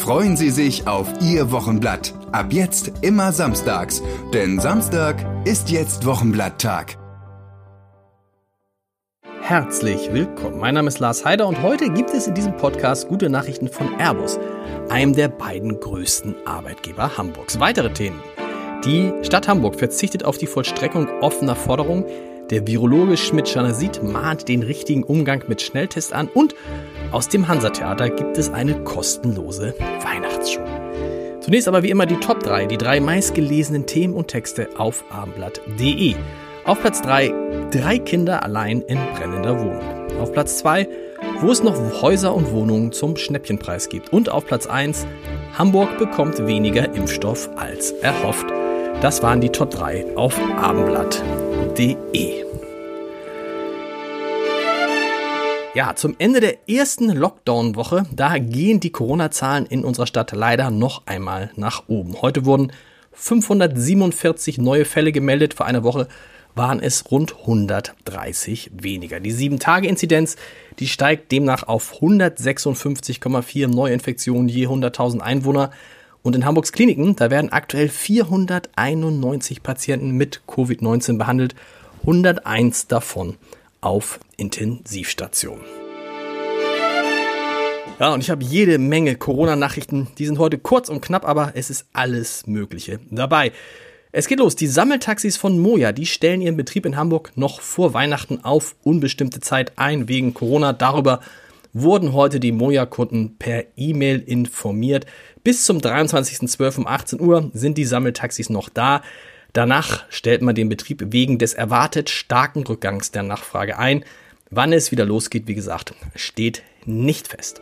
Freuen Sie sich auf Ihr Wochenblatt. Ab jetzt immer samstags, denn Samstag ist jetzt Wochenblatttag. Herzlich willkommen. Mein Name ist Lars Heider und heute gibt es in diesem Podcast gute Nachrichten von Airbus, einem der beiden größten Arbeitgeber Hamburgs. Weitere Themen. Die Stadt Hamburg verzichtet auf die Vollstreckung offener Forderungen. Der Virologe Schmidt-Schanasit mahnt den richtigen Umgang mit Schnelltest an und aus dem Hansa-Theater gibt es eine kostenlose Weihnachtsshow. Zunächst aber wie immer die Top 3, die drei meistgelesenen Themen und Texte auf abendblatt.de. Auf Platz 3, drei Kinder allein in brennender Wohnung. Auf Platz 2, wo es noch Häuser und Wohnungen zum Schnäppchenpreis gibt. Und auf Platz 1, Hamburg bekommt weniger Impfstoff als erhofft. Das waren die Top 3 auf abendblatt.de. Ja, zum Ende der ersten Lockdown-Woche, da gehen die Corona-Zahlen in unserer Stadt leider noch einmal nach oben. Heute wurden 547 neue Fälle gemeldet. Vor einer Woche waren es rund 130 weniger. Die 7-Tage-Inzidenz, die steigt demnach auf 156,4 Neuinfektionen je 100.000 Einwohner. Und in Hamburgs Kliniken, da werden aktuell 491 Patienten mit Covid-19 behandelt, 101 davon auf Intensivstationen. Ja, und ich habe jede Menge Corona-Nachrichten. Die sind heute kurz und knapp, aber es ist alles Mögliche dabei. Es geht los. Die Sammeltaxis von Moja, die stellen ihren Betrieb in Hamburg noch vor Weihnachten auf unbestimmte Zeit ein wegen Corona. Darüber wurden heute die Moja-Kunden per E-Mail informiert. Bis zum 23.12. um 18 Uhr sind die Sammeltaxis noch da. Danach stellt man den Betrieb wegen des erwartet starken Rückgangs der Nachfrage ein. Wann es wieder losgeht, wie gesagt, steht nicht fest.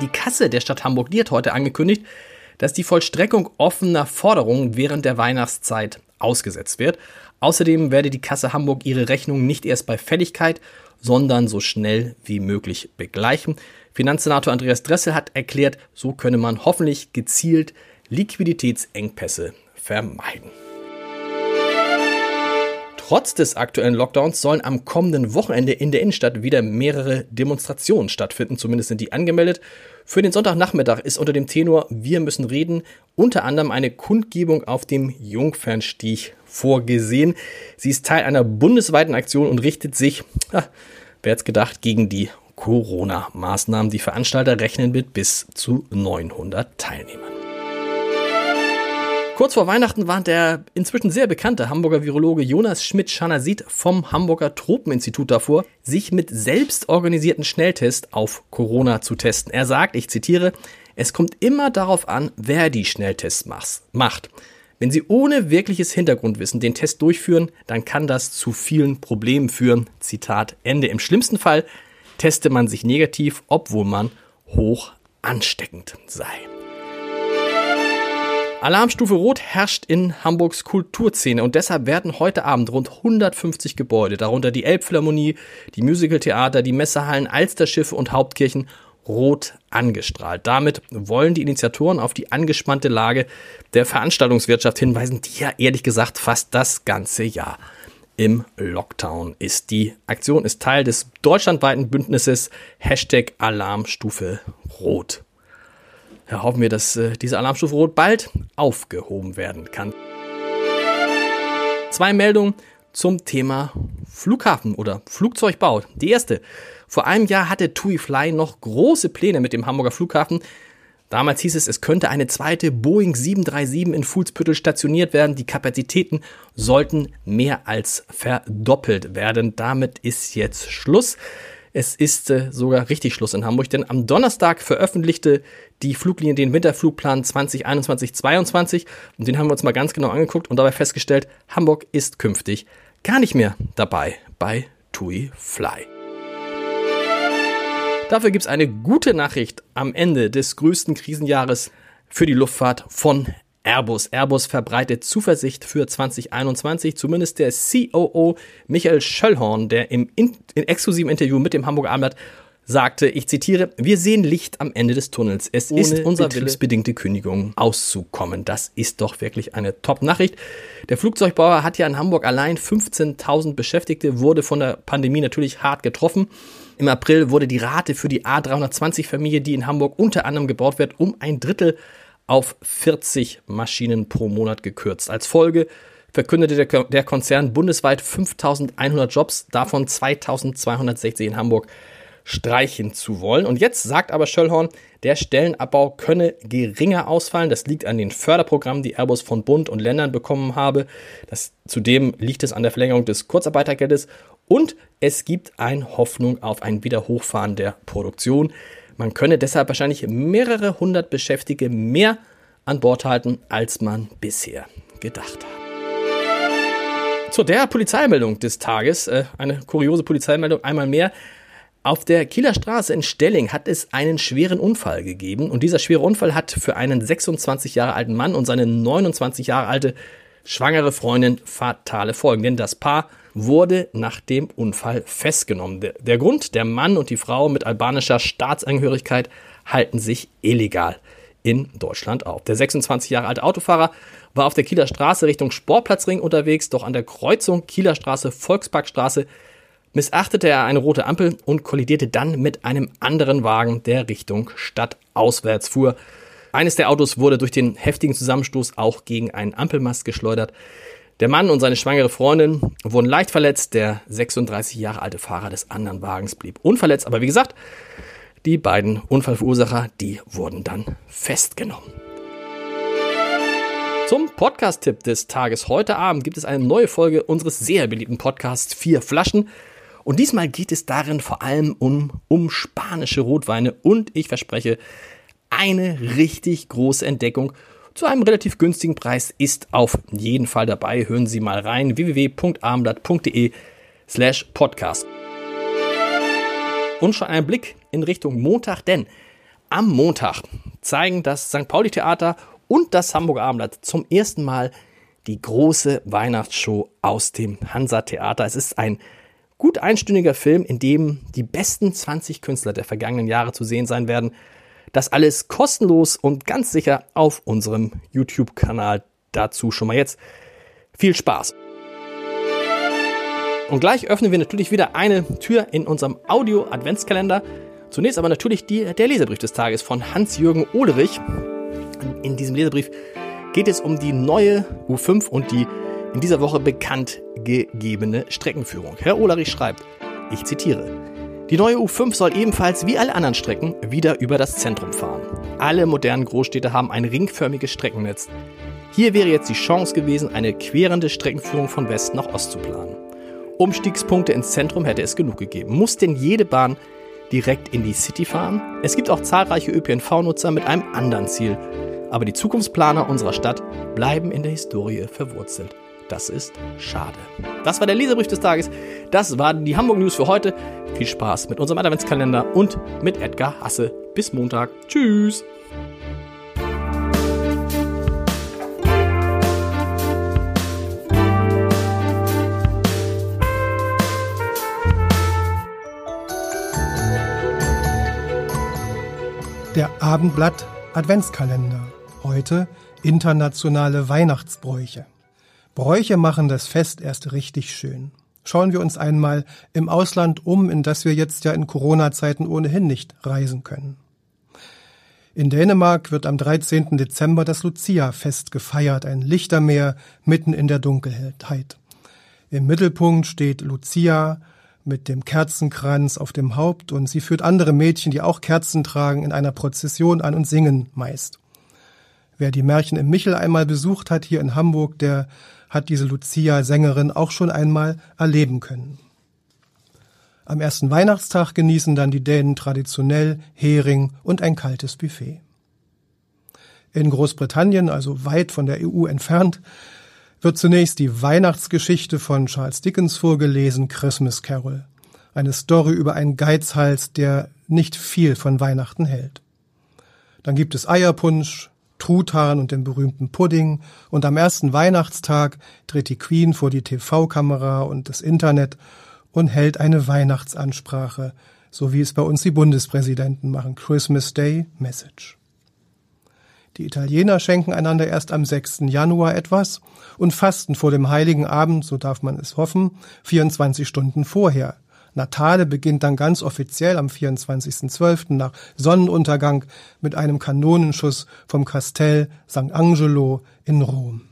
Die Kasse der Stadt Hamburg, die hat heute angekündigt, dass die Vollstreckung offener Forderungen während der Weihnachtszeit ausgesetzt wird. Außerdem werde die Kasse Hamburg ihre Rechnung nicht erst bei Fälligkeit, sondern so schnell wie möglich begleichen. Finanzsenator Andreas Dressel hat erklärt, so könne man hoffentlich gezielt Liquiditätsengpässe vermeiden. Trotz des aktuellen Lockdowns sollen am kommenden Wochenende in der Innenstadt wieder mehrere Demonstrationen stattfinden. Zumindest sind die angemeldet. Für den Sonntagnachmittag ist unter dem Tenor Wir müssen reden unter anderem eine Kundgebung auf dem Jungfernstieg vorgesehen. Sie ist Teil einer bundesweiten Aktion und richtet sich, wer hätte gedacht, gegen die Corona-Maßnahmen. Die Veranstalter rechnen mit bis zu 900 Teilnehmern. Kurz vor Weihnachten warnt der inzwischen sehr bekannte Hamburger Virologe Jonas Schmidt-Schanasit vom Hamburger Tropeninstitut davor, sich mit selbstorganisierten Schnelltests auf Corona zu testen. Er sagt, ich zitiere, es kommt immer darauf an, wer die Schnelltests macht. Wenn Sie ohne wirkliches Hintergrundwissen den Test durchführen, dann kann das zu vielen Problemen führen. Zitat Ende. Im schlimmsten Fall teste man sich negativ, obwohl man hoch ansteckend sei. Alarmstufe Rot herrscht in Hamburgs Kulturszene und deshalb werden heute Abend rund 150 Gebäude, darunter die Elbphilharmonie, die Musicaltheater, die Messehallen, Alsterschiffe und Hauptkirchen, rot angestrahlt. Damit wollen die Initiatoren auf die angespannte Lage der Veranstaltungswirtschaft hinweisen, die ja ehrlich gesagt fast das ganze Jahr im Lockdown ist. Die Aktion ist Teil des deutschlandweiten Bündnisses Hashtag Alarmstufe Rot. Ja, hoffen wir, dass äh, diese Alarmstufe Rot bald aufgehoben werden kann. Zwei Meldungen zum Thema Flughafen oder Flugzeugbau. Die erste. Vor einem Jahr hatte TUI Fly noch große Pläne mit dem Hamburger Flughafen. Damals hieß es, es könnte eine zweite Boeing 737 in Fuhlsbüttel stationiert werden. Die Kapazitäten sollten mehr als verdoppelt werden. Damit ist jetzt Schluss. Es ist äh, sogar richtig Schluss in Hamburg, denn am Donnerstag veröffentlichte die Fluglinie den Winterflugplan 2021-22 und den haben wir uns mal ganz genau angeguckt und dabei festgestellt, Hamburg ist künftig gar nicht mehr dabei bei TUI Fly. Dafür gibt es eine gute Nachricht am Ende des größten Krisenjahres für die Luftfahrt von Airbus. Airbus verbreitet Zuversicht für 2021. Zumindest der COO Michael Schöllhorn, der im in, in exklusiven Interview mit dem Hamburger Abendblatt sagte, ich zitiere, wir sehen Licht am Ende des Tunnels. Es Ohne ist unser betriebsbedingte Kündigung auszukommen. Das ist doch wirklich eine Top-Nachricht. Der Flugzeugbauer hat ja in Hamburg allein 15.000 Beschäftigte, wurde von der Pandemie natürlich hart getroffen. Im April wurde die Rate für die A320-Familie, die in Hamburg unter anderem gebaut wird, um ein Drittel auf 40 Maschinen pro Monat gekürzt. Als Folge verkündete der Konzern bundesweit 5100 Jobs, davon 2260 in Hamburg streichen zu wollen. Und jetzt sagt aber Schöllhorn, der Stellenabbau könne geringer ausfallen. Das liegt an den Förderprogrammen, die Airbus von Bund und Ländern bekommen habe. Das, zudem liegt es an der Verlängerung des Kurzarbeitergeldes und es gibt eine Hoffnung auf ein Wiederhochfahren der Produktion. Man könne deshalb wahrscheinlich mehrere hundert Beschäftigte mehr an Bord halten, als man bisher gedacht hat. Zu der Polizeimeldung des Tages, äh, eine kuriose Polizeimeldung einmal mehr. Auf der Kieler Straße in Stelling hat es einen schweren Unfall gegeben und dieser schwere Unfall hat für einen 26 Jahre alten Mann und seine 29 Jahre alte schwangere Freundin fatale Folgen, denn das Paar wurde nach dem Unfall festgenommen. Der, der Grund, der Mann und die Frau mit albanischer Staatsangehörigkeit halten sich illegal in Deutschland auf. Der 26 Jahre alte Autofahrer war auf der Kieler Straße Richtung Sportplatzring unterwegs, doch an der Kreuzung Kieler Straße Volksparkstraße missachtete er eine rote Ampel und kollidierte dann mit einem anderen Wagen, der Richtung Stadt auswärts fuhr. Eines der Autos wurde durch den heftigen Zusammenstoß auch gegen einen Ampelmast geschleudert. Der Mann und seine schwangere Freundin wurden leicht verletzt. Der 36 Jahre alte Fahrer des anderen Wagens blieb unverletzt. Aber wie gesagt, die beiden Unfallverursacher, die wurden dann festgenommen. Zum Podcast-Tipp des Tages. Heute Abend gibt es eine neue Folge unseres sehr beliebten Podcasts Vier Flaschen. Und diesmal geht es darin vor allem um, um spanische Rotweine und ich verspreche, eine richtig große Entdeckung zu einem relativ günstigen Preis ist auf jeden Fall dabei. Hören Sie mal rein www.abendblatt.de slash podcast. Und schon ein Blick in Richtung Montag, denn am Montag zeigen das St. Pauli Theater und das Hamburger Abendblatt zum ersten Mal die große Weihnachtsshow aus dem Hansa Theater. Es ist ein gut einstündiger Film, in dem die besten 20 Künstler der vergangenen Jahre zu sehen sein werden. Das alles kostenlos und ganz sicher auf unserem YouTube-Kanal. Dazu schon mal jetzt viel Spaß. Und gleich öffnen wir natürlich wieder eine Tür in unserem Audio-Adventskalender. Zunächst aber natürlich die, der Leserbrief des Tages von Hans-Jürgen Ohlerich. In diesem Leserbrief geht es um die neue U5 und die in dieser Woche bekannt gegebene Streckenführung. Herr Ohlerich schreibt, ich zitiere, die neue U5 soll ebenfalls wie alle anderen Strecken wieder über das Zentrum fahren. Alle modernen Großstädte haben ein ringförmiges Streckennetz. Hier wäre jetzt die Chance gewesen, eine querende Streckenführung von West nach Ost zu planen. Umstiegspunkte ins Zentrum hätte es genug gegeben. Muss denn jede Bahn direkt in die City fahren? Es gibt auch zahlreiche ÖPNV-Nutzer mit einem anderen Ziel. Aber die Zukunftsplaner unserer Stadt bleiben in der Historie verwurzelt. Das ist schade. Das war der Leserbrief des Tages. Das waren die Hamburg News für heute. Viel Spaß mit unserem Adventskalender und mit Edgar Hasse. Bis Montag. Tschüss. Der Abendblatt Adventskalender. Heute internationale Weihnachtsbräuche. Bräuche machen das Fest erst richtig schön. Schauen wir uns einmal im Ausland um, in das wir jetzt ja in Corona-Zeiten ohnehin nicht reisen können. In Dänemark wird am 13. Dezember das Lucia-Fest gefeiert, ein Lichtermeer mitten in der Dunkelheit. Im Mittelpunkt steht Lucia mit dem Kerzenkranz auf dem Haupt und sie führt andere Mädchen, die auch Kerzen tragen, in einer Prozession an und singen meist. Wer die Märchen im Michel einmal besucht hat hier in Hamburg, der hat diese Lucia-Sängerin auch schon einmal erleben können. Am ersten Weihnachtstag genießen dann die Dänen traditionell Hering und ein kaltes Buffet. In Großbritannien, also weit von der EU entfernt, wird zunächst die Weihnachtsgeschichte von Charles Dickens vorgelesen, Christmas Carol. Eine Story über einen Geizhals, der nicht viel von Weihnachten hält. Dann gibt es Eierpunsch, Truthahn und dem berühmten Pudding. Und am ersten Weihnachtstag tritt die Queen vor die TV-Kamera und das Internet und hält eine Weihnachtsansprache, so wie es bei uns die Bundespräsidenten machen. Christmas Day Message. Die Italiener schenken einander erst am 6. Januar etwas und fasten vor dem heiligen Abend, so darf man es hoffen, 24 Stunden vorher. Natale beginnt dann ganz offiziell am 24.12. nach Sonnenuntergang mit einem Kanonenschuss vom Kastell St. Angelo in Rom.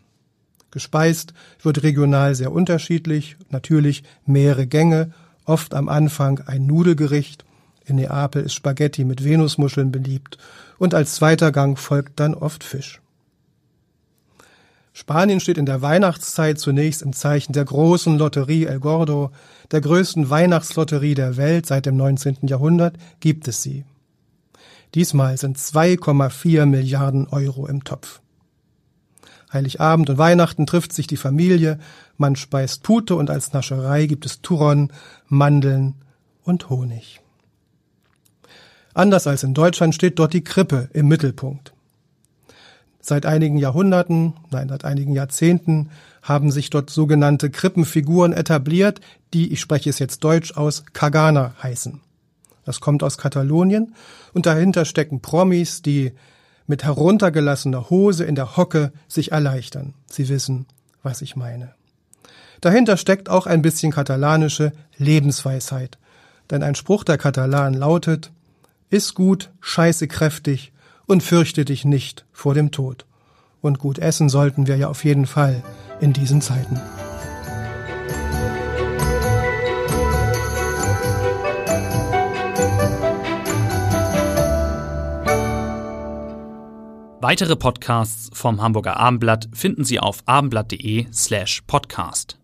Gespeist wird regional sehr unterschiedlich, natürlich mehrere Gänge, oft am Anfang ein Nudelgericht, in Neapel ist Spaghetti mit Venusmuscheln beliebt und als zweiter Gang folgt dann oft Fisch. Spanien steht in der Weihnachtszeit zunächst im Zeichen der großen Lotterie El Gordo, der größten Weihnachtslotterie der Welt seit dem 19. Jahrhundert gibt es sie. Diesmal sind 2,4 Milliarden Euro im Topf. Heiligabend und Weihnachten trifft sich die Familie, man speist Pute und als Nascherei gibt es Turon, Mandeln und Honig. Anders als in Deutschland steht dort die Krippe im Mittelpunkt. Seit einigen Jahrhunderten, nein, seit einigen Jahrzehnten haben sich dort sogenannte Krippenfiguren etabliert, die, ich spreche es jetzt deutsch aus, Kagana heißen. Das kommt aus Katalonien und dahinter stecken Promis, die mit heruntergelassener Hose in der Hocke sich erleichtern. Sie wissen, was ich meine. Dahinter steckt auch ein bisschen katalanische Lebensweisheit. Denn ein Spruch der Katalanen lautet, Iss gut, scheiße kräftig und fürchte dich nicht vor dem Tod. Und gut essen sollten wir ja auf jeden Fall in diesen Zeiten. Weitere Podcasts vom Hamburger Abendblatt finden Sie auf abendblatt.de slash podcast.